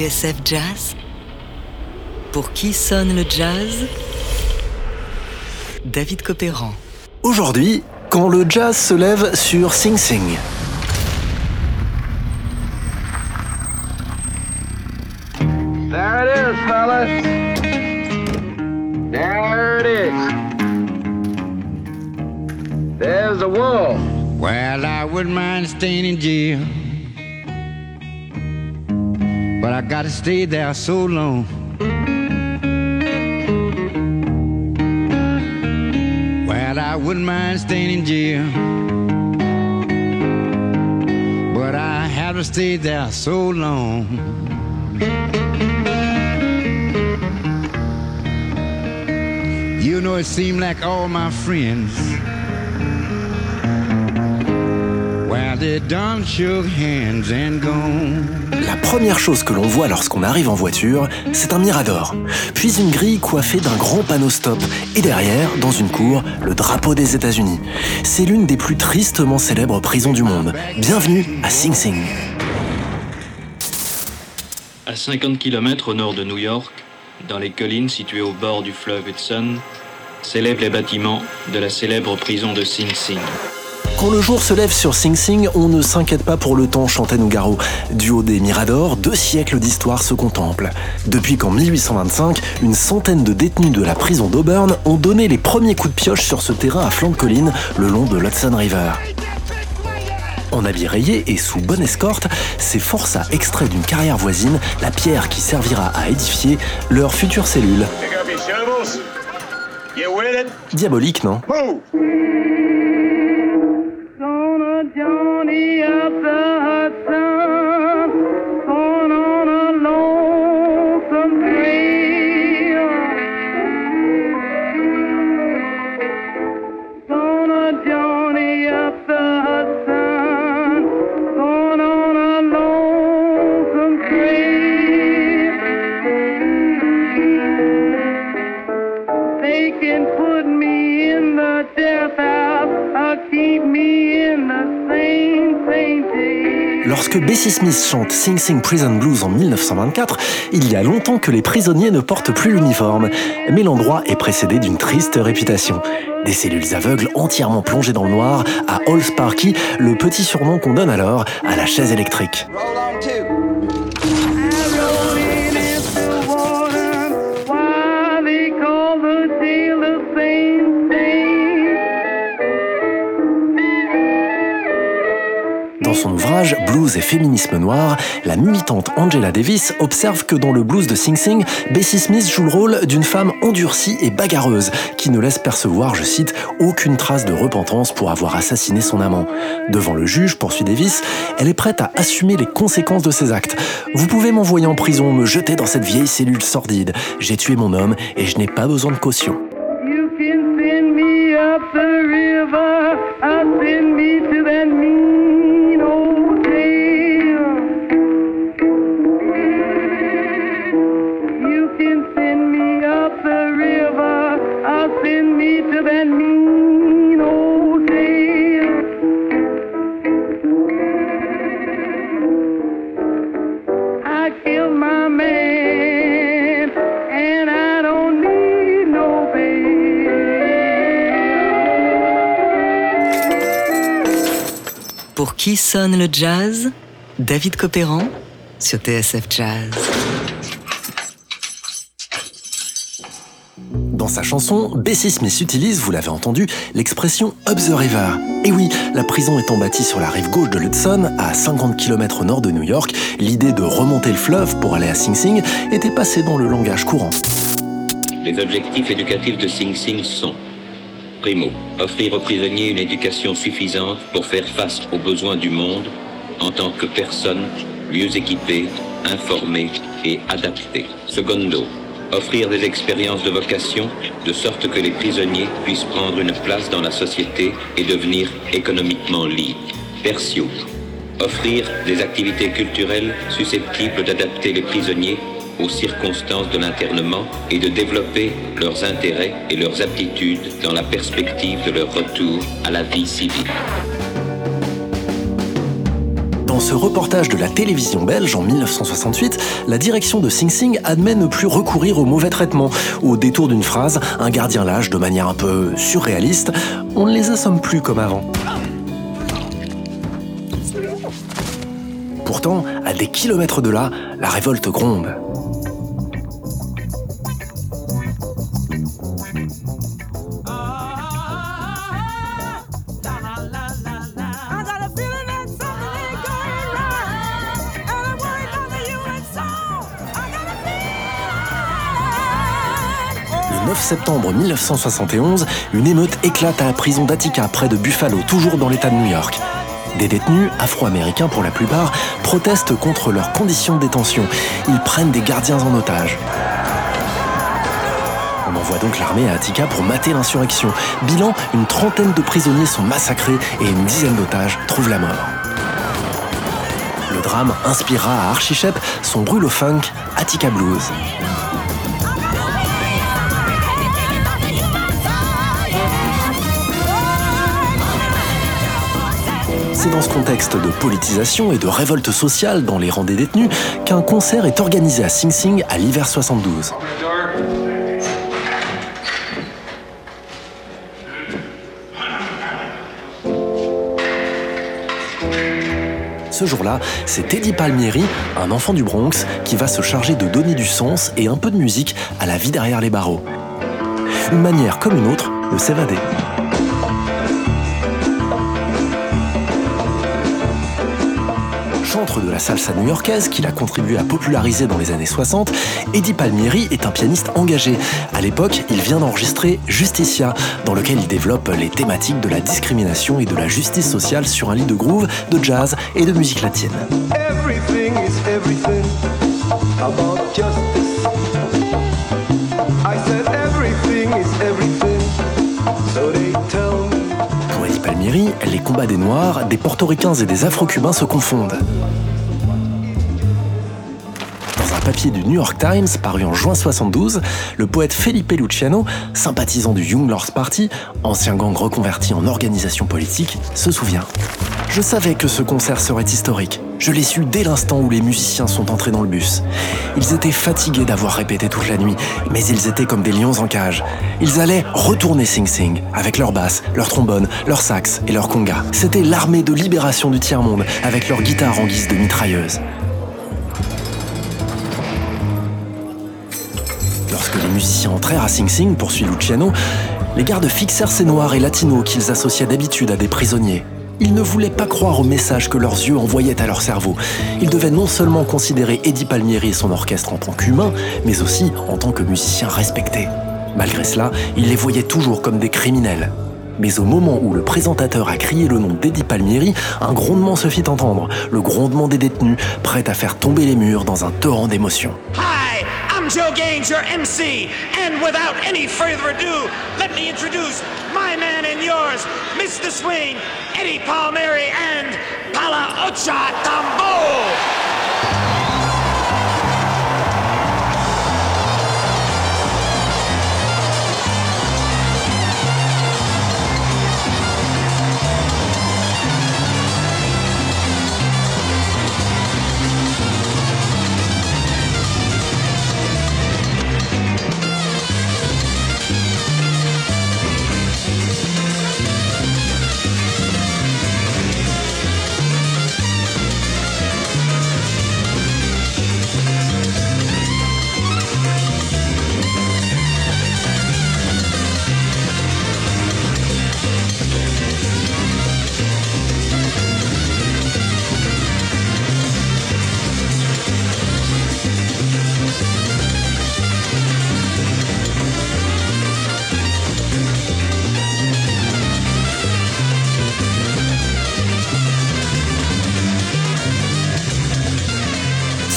TSF Jazz Pour qui sonne le jazz? David Copéran. Aujourd'hui, quand le jazz se lève sur Sing Sing. There it is, fellas. There it is. There's the wall. Well, I wouldn't mind staying in jail. I gotta stay there so long. Well, I wouldn't mind staying in jail. But I have to stay there so long. You know, it seemed like all my friends. Well, they done shook hands and gone. La première chose que l'on voit lorsqu'on arrive en voiture, c'est un mirador, puis une grille coiffée d'un grand panneau stop, et derrière, dans une cour, le drapeau des États-Unis. C'est l'une des plus tristement célèbres prisons du monde. Bienvenue à Sing Sing. À 50 km au nord de New York, dans les collines situées au bord du fleuve Hudson, s'élèvent les bâtiments de la célèbre prison de Sing Sing. Quand le jour se lève sur Sing Sing, on ne s'inquiète pas pour le temps, chantait Nougaro. Du haut des miradors, deux siècles d'histoire se contemplent. Depuis qu'en 1825, une centaine de détenus de la prison d'Auburn ont donné les premiers coups de pioche sur ce terrain à flanc de colline, le long de l'Hudson River. En habit rayé et sous bonne escorte, ces forçats extraient d'une carrière voisine la pierre qui servira à édifier leur future cellule. Diabolique, non? Johnny up Lorsque Bessie Smith chante Sing Sing Prison Blues en 1924, il y a longtemps que les prisonniers ne portent plus l'uniforme. Mais l'endroit est précédé d'une triste réputation. Des cellules aveugles entièrement plongées dans le noir à Hall Sparky, le petit surnom qu'on donne alors à la chaise électrique. Dans son ouvrage Blues et féminisme noir, la militante Angela Davis observe que dans le blues de Sing Sing, Bessie Smith joue le rôle d'une femme endurcie et bagarreuse qui ne laisse percevoir, je cite, aucune trace de repentance pour avoir assassiné son amant. Devant le juge, poursuit Davis, elle est prête à assumer les conséquences de ses actes. Vous pouvez m'envoyer en prison, me jeter dans cette vieille cellule sordide. J'ai tué mon homme et je n'ai pas besoin de caution. Pour qui sonne le jazz David Copéran sur TSF Jazz. Dans sa chanson, Bessie Smith utilise, vous l'avez entendu, l'expression Up the River. Et oui, la prison étant bâtie sur la rive gauche de l'Hudson, à 50 km au nord de New York, l'idée de remonter le fleuve pour aller à Sing Sing était passée dans le langage courant. Les objectifs éducatifs de Sing Sing sont Primo, offrir aux prisonniers une éducation suffisante pour faire face aux besoins du monde en tant que personnes mieux équipées, informées et adaptées. Secondo, offrir des expériences de vocation de sorte que les prisonniers puissent prendre une place dans la société et devenir économiquement libres. Tertio, offrir des activités culturelles susceptibles d'adapter les prisonniers aux circonstances de l'internement et de développer leurs intérêts et leurs aptitudes dans la perspective de leur retour à la vie civile. Dans ce reportage de la télévision belge en 1968, la direction de Sing Sing admet ne plus recourir au mauvais traitement. Au détour d'une phrase, un gardien lâche de manière un peu surréaliste, on ne les assomme plus comme avant. Pourtant, à des kilomètres de là, la révolte gronde. Septembre 1971, une émeute éclate à la prison d'Attica, près de Buffalo, toujours dans l'État de New York. Des détenus, afro-américains pour la plupart, protestent contre leurs conditions de détention. Ils prennent des gardiens en otage. On envoie donc l'armée à Attica pour mater l'insurrection. Bilan, une trentaine de prisonniers sont massacrés et une dizaine d'otages trouvent la mort. Le drame inspirera à Archie Shepp son brûle au funk Attica Blues. C'est dans ce contexte de politisation et de révolte sociale dans les rangs des détenus qu'un concert est organisé à Sing Sing à l'hiver 72. Ce jour-là, c'est Eddie Palmieri, un enfant du Bronx, qui va se charger de donner du sens et un peu de musique à la vie derrière les barreaux. Une manière comme une autre de s'évader. Chantre de la salsa new-yorkaise qu'il a contribué à populariser dans les années 60, Eddie Palmieri est un pianiste engagé. À l'époque, il vient d'enregistrer Justicia, dans lequel il développe les thématiques de la discrimination et de la justice sociale sur un lit de groove, de jazz et de musique latine. Les combats des Noirs, des Portoricains et des Afro-Cubains se confondent. Dans un papier du New York Times paru en juin 72, le poète Felipe Luciano, sympathisant du Young Lords Party, ancien gang reconverti en organisation politique, se souvient. Je savais que ce concert serait historique. Je l'ai su dès l'instant où les musiciens sont entrés dans le bus. Ils étaient fatigués d'avoir répété toute la nuit, mais ils étaient comme des lions en cage. Ils allaient retourner Sing Sing, avec leur basse, leur trombone, leur sax et leur conga. C'était l'armée de libération du tiers-monde, avec leur guitare en guise de mitrailleuse. Lorsque les musiciens entrèrent à Sing Sing, poursuit Luciano, les gardes fixèrent ces noirs et latinos qu'ils associaient d'habitude à des prisonniers. Ils ne voulaient pas croire au message que leurs yeux envoyaient à leur cerveau. Ils devaient non seulement considérer Eddie Palmieri et son orchestre en tant qu'humains, mais aussi en tant que musiciens respectés. Malgré cela, ils les voyaient toujours comme des criminels. Mais au moment où le présentateur a crié le nom d'Eddie Palmieri, un grondement se fit entendre, le grondement des détenus, prêts à faire tomber les murs dans un torrent d'émotions. Hi, I'm Joe Gaines, your MC, and without any further ado, let me introduce my man and yours, Mr. Swing, Eddie Palmieri, and Pala Ocha Tambo.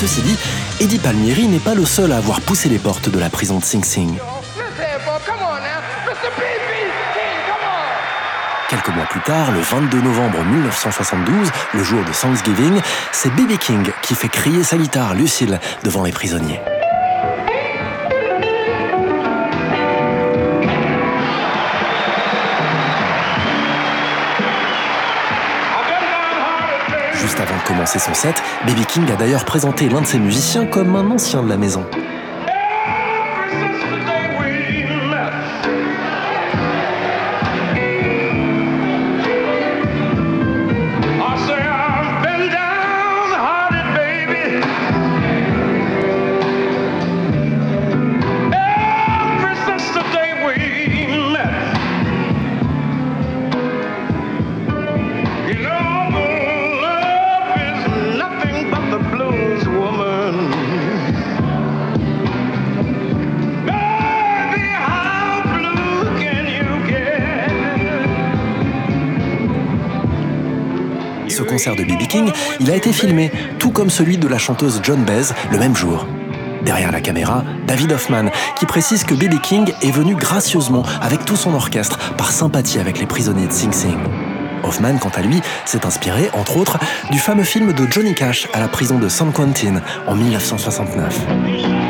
Ceci dit, Eddie Palmieri n'est pas le seul à avoir poussé les portes de la prison de Sing Sing. Quelques mois plus tard, le 22 novembre 1972, le jour de Thanksgiving, c'est B.B. King qui fait crier sa guitare Lucille devant les prisonniers. Juste avant de commencer son set, B.B. King a d'ailleurs présenté l'un de ses musiciens comme un ancien de la maison. De B.B. King, il a été filmé, tout comme celui de la chanteuse John Baez, le même jour. Derrière la caméra, David Hoffman, qui précise que B.B. King est venu gracieusement avec tout son orchestre par sympathie avec les prisonniers de Sing Sing. Hoffman, quant à lui, s'est inspiré, entre autres, du fameux film de Johnny Cash à la prison de San Quentin en 1969.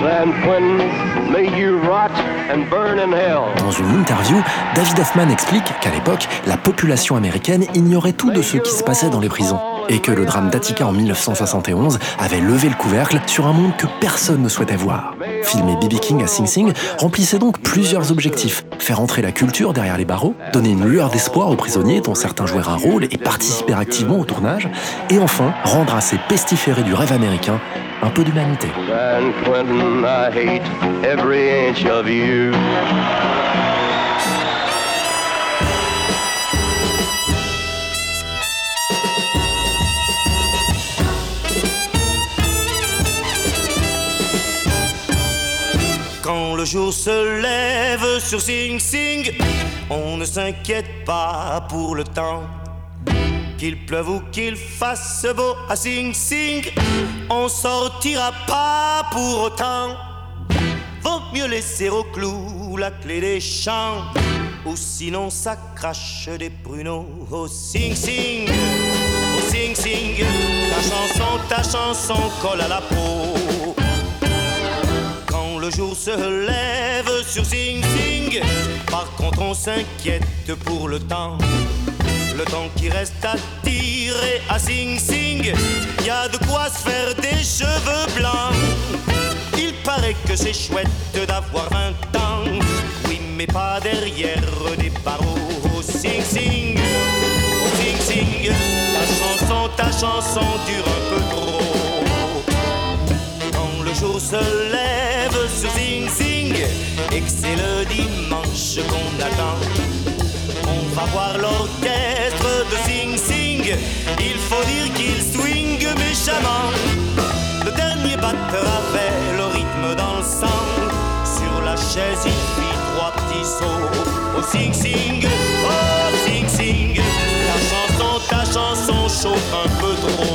Dans une interview, David Hoffman explique qu'à l'époque, la population américaine ignorait tout de ce qui se passait dans les prisons et que le drame d'Attica en 1971 avait levé le couvercle sur un monde que personne ne souhaitait voir. Filmer B.B. King à Sing Sing remplissait donc plusieurs objectifs. Faire entrer la culture derrière les barreaux, donner une lueur d'espoir aux prisonniers dont certains jouèrent un rôle et participer activement au tournage, et enfin rendre à ces pestiférés du rêve américain un peu d'humanité. Quand le jour se lève sur Sing Sing, on ne s'inquiète pas pour le temps. Qu'il pleuve ou qu'il fasse beau à Sing Sing, on sortira pas pour autant. Vaut mieux laisser au clou la clé des champs, ou sinon ça crache des pruneaux au Sing Sing. Au Sing Sing, ta chanson, ta chanson colle à la peau le jour se lève sur Sing Sing. Par contre, on s'inquiète pour le temps. Le temps qui reste à tirer à Sing Sing. Y a de quoi se faire des cheveux blancs. Il paraît que c'est chouette d'avoir 20 ans. Oui, mais pas derrière des barreaux. Oh, Sing Sing, oh, Sing Sing. Ta chanson, ta chanson dure un peu trop. Quand le jour se lève sur Sing Sing et que c'est le dimanche qu'on attend. On va voir l'orchestre de Sing Sing, il faut dire qu'il Le dernier batteur avait le rythme dans le sang, sur la chaise il fit trois petits sauts. Oh Sing Sing, oh Sing Sing, ta chanson, ta chanson chauffe un peu trop.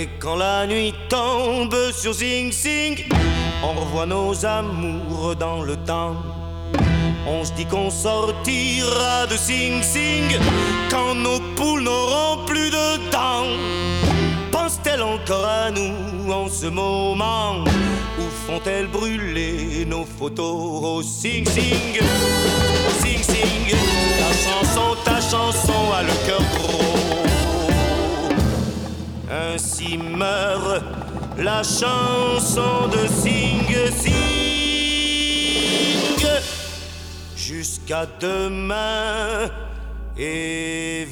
Et quand la nuit tombe sur Sing Sing, on revoit nos amours dans le temps. On se dit qu'on sortira de Sing Sing quand nos poules n'auront plus de dents. Pense-t-elle encore à nous en ce moment? Ou font-elles brûler nos photos au Sing Sing Sing Sing meurt la chanson de Sing Sing. Jusqu'à demain, évidemment.